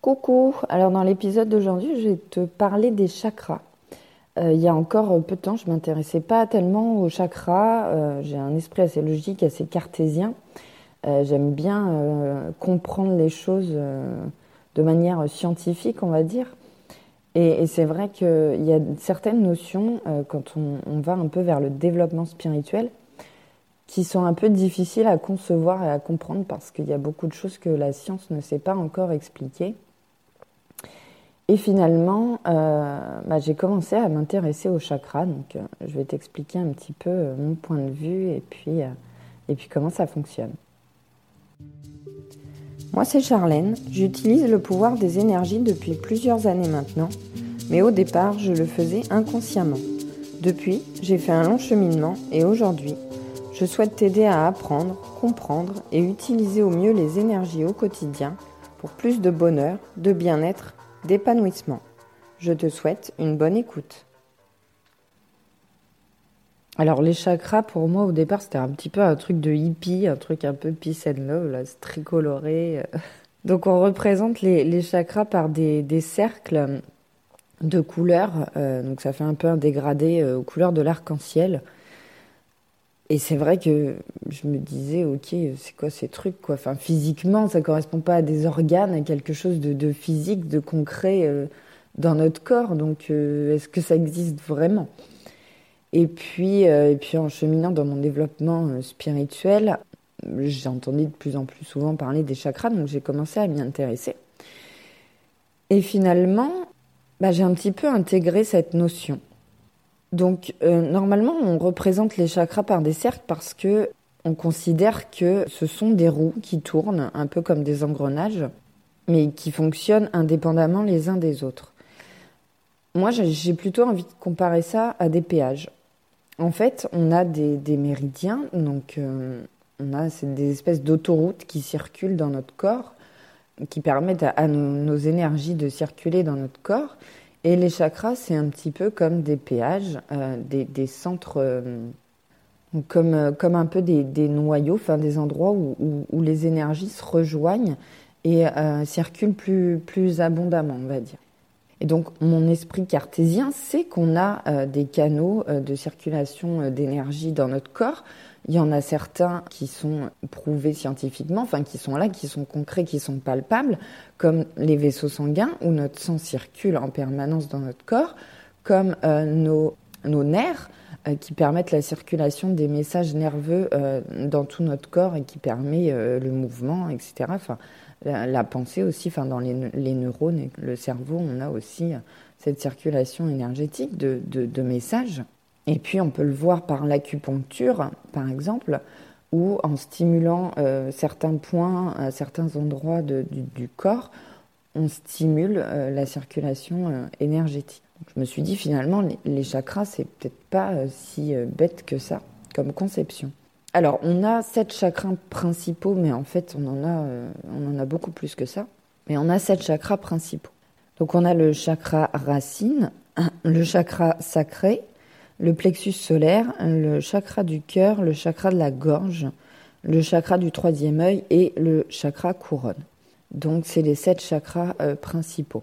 Coucou, alors dans l'épisode d'aujourd'hui, je vais te parler des chakras. Euh, il y a encore peu de temps, je m'intéressais pas tellement aux chakras. Euh, j'ai un esprit assez logique, assez cartésien. Euh, j'aime bien comprendre les choses de manière scientifique, on va dire. Et, c'est vrai qu'il y a certaines notions, quand on, va un peu vers le développement spirituel, qui sont un peu difficiles à concevoir et à comprendre parce qu'il y a beaucoup de choses que la science ne sait pas encore expliquer. Et finalement, euh, bah, j'ai commencé à m'intéresser au chakra. Donc, euh, je vais t'expliquer un petit peu euh, mon point de vue et puis, et puis comment ça fonctionne. Moi, c'est Charlène. J'utilise le pouvoir des énergies depuis plusieurs années maintenant. Mais au départ, je le faisais inconsciemment. Depuis, j'ai fait un long cheminement et aujourd'hui, je souhaite t'aider à apprendre, comprendre et utiliser au mieux les énergies au quotidien pour plus de bonheur, de bien-être d'épanouissement. Je te souhaite une bonne écoute. Alors les chakras, pour moi au départ, c'était un petit peu un truc de hippie, un truc un peu peace and love, là, c'est. Donc on représente les, chakras par des, cercles de couleurs, euh, donc ça fait un peu un dégradé euh, aux couleurs de l'arc-en-ciel. Et c'est vrai que je me disais, ok, c'est quoi ces trucs quoi? Enfin, physiquement, ça correspond pas à des organes, à quelque chose de, physique, de concret euh, dans notre corps. Donc, euh, est-ce que ça existe vraiment? Et puis, euh, et puis, en cheminant dans mon développement spirituel, j'ai entendu de plus en plus souvent parler des chakras, donc j'ai commencé à m'y intéresser. Et finalement, bah, j'ai un petit peu intégré cette notion. Donc euh, normalement, on représente les chakras par des cercles parce que on considère que ce sont des roues qui tournent un peu comme des engrenages, mais qui fonctionnent indépendamment les uns des autres. Moi, j'ai plutôt envie de comparer ça à des péages. En fait, on a des, méridiens, donc euh, on a des espèces d'autoroutes qui circulent dans notre corps, qui permettent à, nos, énergies de circuler dans notre corps. Et les chakras, c'est un petit peu comme des péages, euh, des, centres, euh, comme, euh, comme un peu des, noyaux, enfin des endroits où, où, les énergies se rejoignent et circulent plus, plus abondamment, on va dire. Et donc, mon esprit cartésien sait qu'on a des canaux de circulation d'énergie dans notre corps, il y en a certains qui sont prouvés scientifiquement, enfin qui sont là, qui sont concrets, qui sont palpables, comme les vaisseaux sanguins où notre sang circule en permanence dans notre corps, comme euh, nos, nos, nerfs euh, qui permettent la circulation des messages nerveux euh, dans tout notre corps et qui permet le mouvement, etc. la, pensée aussi, enfin dans les, les, neurones et le cerveau, on a aussi cette circulation énergétique de, messages. Et puis on peut le voir par l'acupuncture, par exemple, où en stimulant euh, certains points à certains endroits du, corps, on stimule euh, la circulation euh, énergétique. je me suis dit finalement, les, chakras, c'est peut-être pas si bête que ça comme conception. Alors, on a sept chakras principaux, mais en fait, on en a, on en a beaucoup plus que ça. Mais on a sept chakras principaux. Donc, on a le chakra racine, le chakra sacré, le plexus solaire, le chakra du cœur, le chakra de la gorge, le chakra du troisième œil et le chakra couronne. Donc c'est les sept chakras euh, principaux.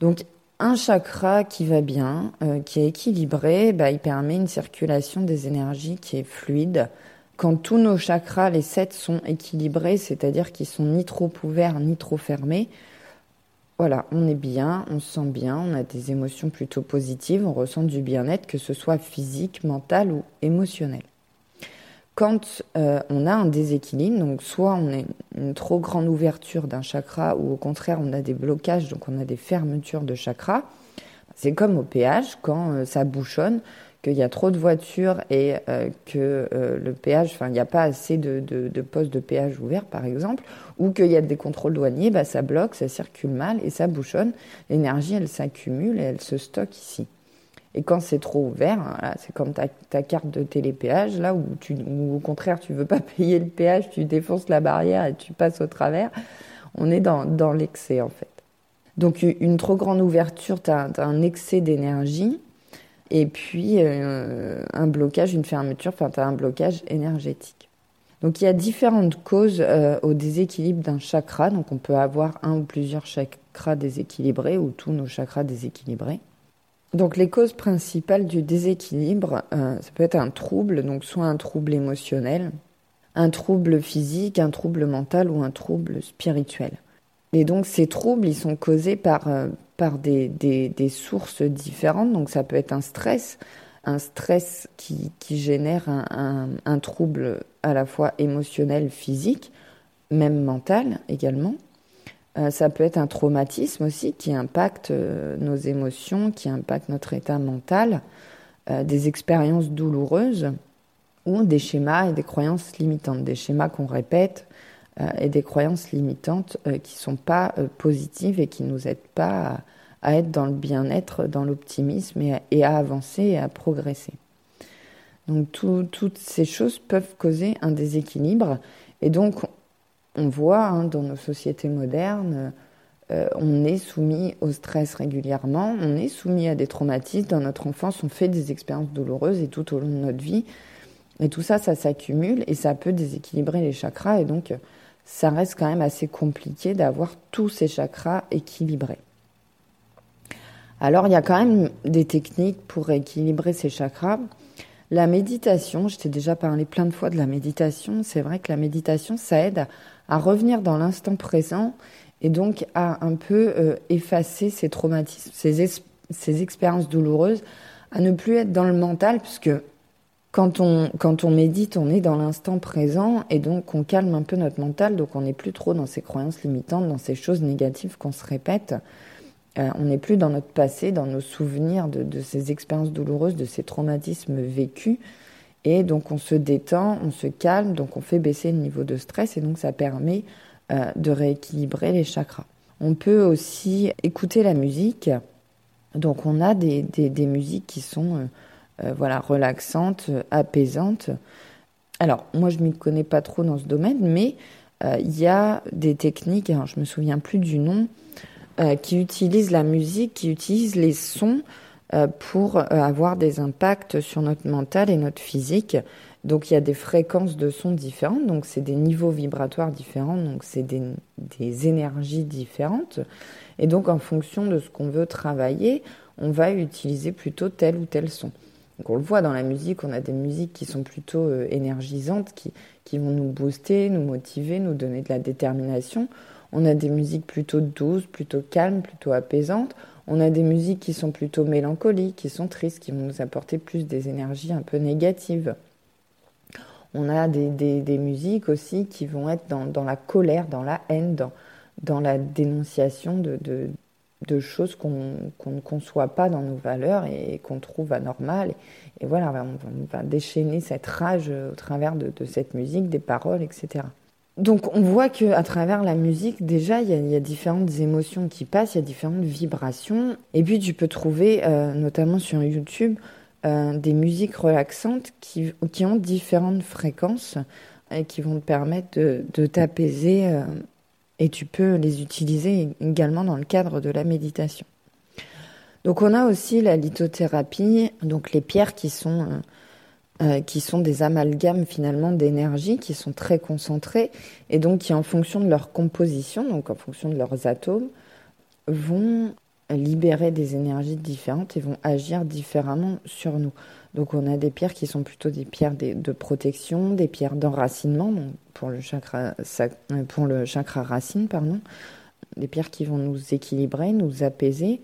Donc un chakra qui va bien, euh, qui est équilibré, bah, il permet une circulation des énergies qui est fluide. Quand tous nos chakras, les sept, sont équilibrés, c'est-à-dire qu'ils sont ni trop ouverts ni trop fermés, voilà, on est bien, on se sent bien, on a des émotions plutôt positives, on ressent du bien-être, que ce soit physique, mental ou émotionnel. Quand euh, on a un déséquilibre, donc soit on a une trop grande ouverture d'un chakra ou au contraire on a des blocages, donc on a des fermetures de chakras, c'est comme au péage, quand euh, ça bouchonne, qu'il y a trop de voitures et euh, que euh, le péage, enfin, il n'y a pas assez de, de, postes de péage ouverts, par exemple, ou qu'il y a des contrôles douaniers, bah, ça bloque, ça circule mal et ça bouchonne. L'énergie, elle s'accumule et elle se stocke ici. Et quand c'est trop ouvert, hein, c'est comme ta, ta, carte de télépéage, là où, tu, où au contraire tu veux pas payer le péage, tu défonces la barrière et tu passes au travers. On est dans, dans l'excès en fait. Donc une trop grande ouverture, tu as, un excès d'énergie et puis euh, un blocage, une fermeture, enfin tu as un blocage énergétique. Donc il y a différentes causes euh, au déséquilibre d'un chakra, donc on peut avoir un ou plusieurs chakras déséquilibrés ou tous nos chakras déséquilibrés. Donc les causes principales du déséquilibre, euh, ça peut être un trouble, donc soit un trouble émotionnel, un trouble physique, un trouble mental ou un trouble spirituel. Et donc ces troubles, ils sont causés par, par des, des, sources différentes. Donc ça peut être un stress, un stress qui, qui génère un, un, un trouble à la fois émotionnel, physique, même mental également. Euh, ça peut être un traumatisme aussi qui impacte euh, nos émotions, qui impacte notre état mental, euh, des expériences douloureuses ou des schémas et des croyances limitantes, des schémas qu'on répète et des croyances limitantes qui ne sont pas positives et qui ne nous aident pas à, être dans le bien-être, dans l'optimisme et, à avancer et à progresser. Donc toutes ces choses peuvent causer un déséquilibre et donc on voit hein, dans nos sociétés modernes, euh, on est soumis au stress régulièrement, on est soumis à des traumatismes. Dans notre enfance, on fait des expériences douloureuses et tout au long de notre vie. Et tout ça, ça s'accumule et ça peut déséquilibrer les chakras. Et donc, ça reste quand même assez compliqué d'avoir tous ces chakras équilibrés. Alors, il y a quand même des techniques pour équilibrer ces chakras. La méditation, je t'ai déjà parlé plein de fois de la méditation. C'est vrai que la méditation, ça aide à revenir dans l'instant présent et donc à un peu euh, effacer ces traumatismes, ces, ces, expériences douloureuses, à ne plus être dans le mental, puisque quand on, quand on médite, on est dans l'instant présent et donc on calme un peu notre mental, donc on n'est plus trop dans ces croyances limitantes, dans ces choses négatives qu'on se répète. Euh, on n'est plus dans notre passé, dans nos souvenirs de, ces expériences douloureuses, de ces traumatismes vécus. Et donc on se détend, on se calme, donc on fait baisser le niveau de stress et donc ça permet euh, de rééquilibrer les chakras. On peut aussi écouter la musique. Donc on a des, des, musiques qui sont euh, voilà relaxantes, apaisantes. Alors moi je m'y connais pas trop dans ce domaine, mais il y a des techniques, je me souviens plus du nom, qui utilisent la musique, qui utilisent les sons euh, pour euh, avoir des impacts sur notre mental et notre physique. Donc il y a des fréquences de son différentes, donc c'est des niveaux vibratoires différents, donc c'est des, des, énergies différentes. Et donc en fonction de ce qu'on veut travailler, on va utiliser plutôt tel ou tel son. Donc on le voit dans la musique, on a des musiques qui sont plutôt euh, énergisantes, qui, qui vont nous booster, nous motiver, nous donner de la détermination. On a des musiques plutôt douces, plutôt calmes, plutôt apaisantes. On a des musiques qui sont plutôt mélancoliques, qui sont tristes, qui vont nous apporter plus des énergies un peu négatives. On a des, musiques aussi qui vont être dans, la colère, dans la haine, dans, la dénonciation de, choses qu'on ne conçoit pas dans nos valeurs et, qu'on trouve anormales. Et, voilà, on va, déchaîner cette rage au travers de cette musique, des paroles, etc. Donc on voit que à travers la musique, déjà, il y, a, différentes émotions qui passent, il y a différentes vibrations. Et puis tu peux trouver, euh, notamment sur YouTube, euh, des musiques relaxantes qui, qui, ont différentes fréquences et qui vont te permettre de, t'apaiser. Euh, et tu peux les utiliser également dans le cadre de la méditation. Donc on a aussi la lithothérapie, donc les pierres qui sont euh, qui sont des amalgames finalement d'énergie qui sont très concentrés et donc qui en fonction de leur composition, donc en fonction de leurs atomes, vont libérer des énergies différentes et vont agir différemment sur nous. Donc on a des pierres qui sont plutôt des pierres de protection, des pierres d'enracinement pour le chakra euh, pour le chakra racine pardon, des pierres qui vont nous équilibrer, nous apaiser.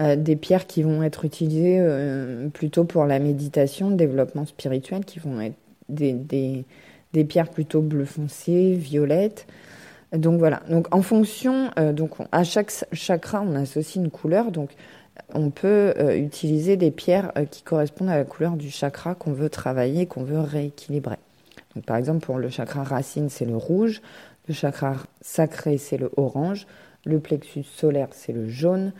Euh, des pierres qui vont être utilisées euh, plutôt pour la méditation, le développement spirituel, qui vont être des, des, pierres plutôt bleu foncé, violettes. Donc voilà. Donc en fonction, euh, donc à chaque chakra, on associe une couleur. Donc on peut utiliser des pierres qui correspondent à la couleur du chakra qu'on veut travailler, qu'on veut rééquilibrer. Donc par exemple pour le chakra racine, c'est le rouge. Le chakra sacré, c'est le orange. Le plexus solaire, c'est le jaune.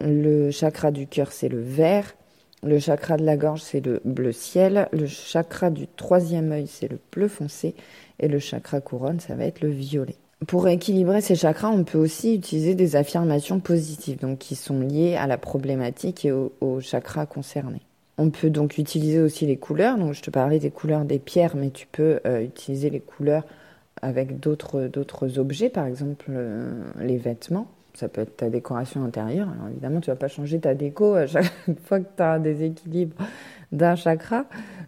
Le chakra du cœur, c'est le vert. Le chakra de la gorge, c'est le bleu ciel. Le chakra du troisième œil, c'est le bleu foncé. Et le chakra couronne, ça va être le violet. Pour équilibrer ces chakras, on peut aussi utiliser des affirmations positives, donc qui sont liées à la problématique et au, chakra concerné. On peut donc utiliser aussi les couleurs. Donc, je te parlais des couleurs des pierres, mais tu peux euh, utiliser les couleurs avec d'autres d'autres objets, par exemple euh, les vêtements ça peut être ta décoration intérieure. Alors évidemment, tu vas pas changer ta déco à chaque fois que tu as un déséquilibre d'un chakra.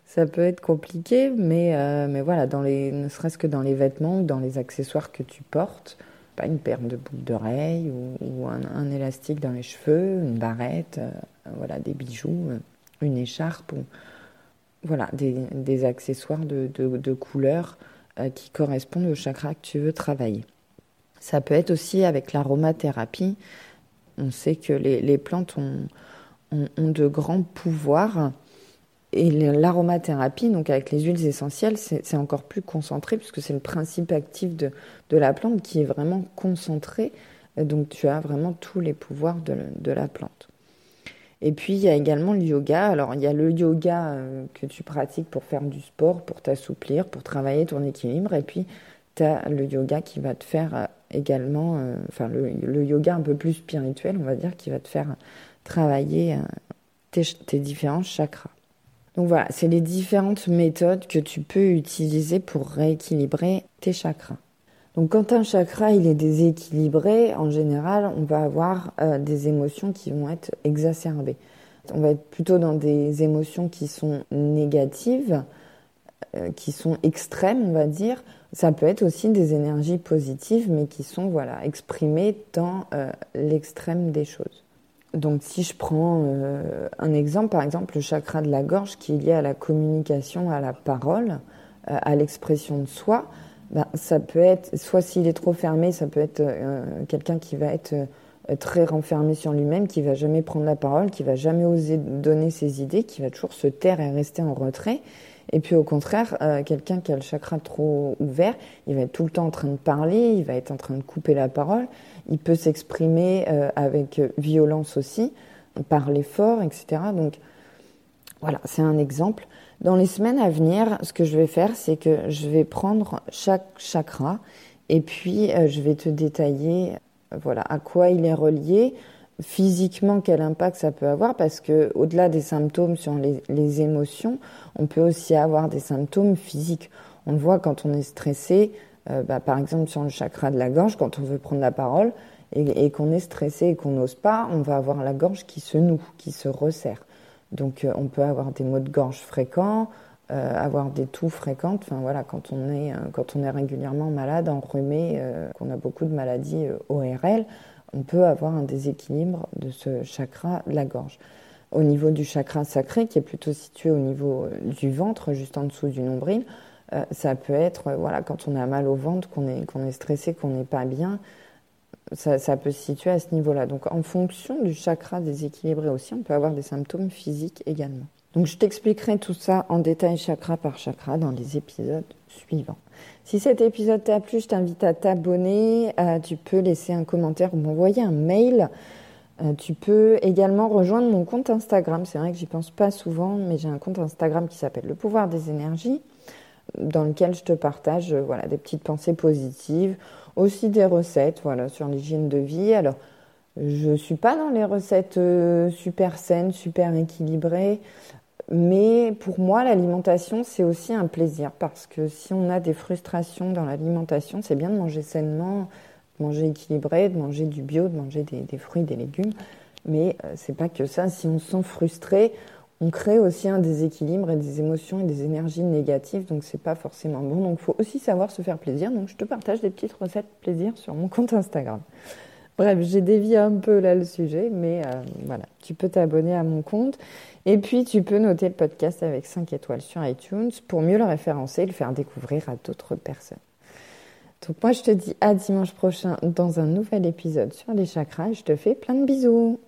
Ça peut être compliqué, mais, euh, mais voilà, dans les, ne serait-ce que dans les vêtements ou dans les accessoires que tu portes, pas une paire de boucles d'oreilles ou, un, élastique dans les cheveux, une barrette, euh, voilà, des bijoux, euh, une écharpe, ou, voilà, des, accessoires de, de, de couleurs qui correspondent au chakra que tu veux travailler. Ça peut être aussi avec l'aromathérapie. On sait que les, plantes ont, de grands pouvoirs et l'aromathérapie, donc avec les huiles essentielles, c'est encore plus concentré puisque c'est le principe actif de, de, la plante qui est vraiment concentré. Donc tu as vraiment tous les pouvoirs de, de, la plante. Et puis il y a également le yoga. Alors il y a le yoga euh, que tu pratiques pour faire du sport, pour t'assouplir, pour travailler ton équilibre. Et puis tu as le yoga qui va te faire euh, également, euh, le, yoga un peu plus spirituel, on va dire, qui va te faire travailler tes, tes différents chakras. Donc voilà, c'est les différentes méthodes que tu peux utiliser pour rééquilibrer tes chakras. Donc quand un chakra il est déséquilibré, en général, on va avoir euh, des émotions qui vont être exacerbées. On va être plutôt dans des émotions qui sont négatives, euh, qui sont extrêmes, on va dire. Ça peut être aussi des énergies positives, mais qui sont voilà exprimées dans euh, l'extrême des choses. Donc si je prends euh, un exemple, par exemple le chakra de la gorge qui est lié à la communication, à la parole, euh, à l'expression de soi, ben, ça peut être, soit s'il est trop fermé, ça peut être quelqu'un qui va être très renfermé sur lui-même, qui va jamais prendre la parole, qui va jamais oser donner ses idées, qui va toujours se taire et rester en retrait. Et puis au contraire, euh, quelqu'un qui a le chakra trop ouvert, il va être tout le temps en train de parler, il va être en train de couper la parole, il peut s'exprimer euh, avec violence aussi, parler fort, etc. Donc voilà, c'est un exemple. Dans les semaines à venir, ce que je vais faire, c'est que je vais prendre chaque chakra et puis euh, je vais te détailler voilà à quoi il est relié, physiquement quel impact ça peut avoir parce que au-delà des symptômes sur les, les, émotions, on peut aussi avoir des symptômes physiques. On le voit quand on est stressé, euh, bah, par exemple sur le chakra de la gorge, quand on veut prendre la parole et, qu'on est stressé et qu'on n'ose pas, on va avoir la gorge qui se noue, qui se resserre. Donc euh, on peut avoir des maux de gorge fréquents, euh, avoir des toux fréquentes. Enfin voilà, quand on est quand on est régulièrement malade, enrhumé, qu'on a beaucoup de maladies ORL, on peut avoir un déséquilibre de ce chakra de la gorge. Au niveau du chakra sacré, qui est plutôt situé au niveau euh, du ventre, juste en dessous du nombril, euh, ça peut être, euh, voilà, quand on a mal au ventre, qu'on est, est stressé, qu'on n'est pas bien, ça, ça, peut se situer à ce niveau-là. Donc, en fonction du chakra déséquilibré aussi, on peut avoir des symptômes physiques également. Donc, je t'expliquerai tout ça en détail chakra par chakra dans les épisodes suivants. Si cet épisode t'a plu, je t'invite à t'abonner. Tu peux laisser un commentaire ou m'envoyer un mail. Euh, tu peux également rejoindre mon compte Instagram. C'est vrai que j'y pense pas souvent, mais j'ai un compte Instagram qui s'appelle Le pouvoir des énergies, dans lequel je te partage euh, voilà, des petites pensées positives, aussi des recettes voilà, sur l'hygiène de vie. Alors, je suis pas dans les recettes euh, super saines, super équilibrées. Mais pour moi, l'alimentation, c'est aussi un plaisir parce que si on a des frustrations dans l'alimentation, c'est bien de manger sainement, de manger équilibré, de manger du bio, de manger des, fruits, des légumes. Mais euh, c'est pas que ça. Si on se sent frustré, on crée aussi un déséquilibre et des émotions et des énergies négatives, donc c'est pas forcément bon. Donc il faut aussi savoir se faire plaisir. Donc je te partage des petites recettes plaisir sur mon compte Instagram. Bref, j'ai dévié un peu là le sujet, mais euh, voilà, tu peux t'abonner à mon compte. Et puis, tu peux noter le podcast avec 5 étoiles sur iTunes pour mieux le référencer et le faire découvrir à d'autres personnes. Donc moi, je te dis à dimanche prochain dans un nouvel épisode sur les chakras. Je te fais plein de bisous.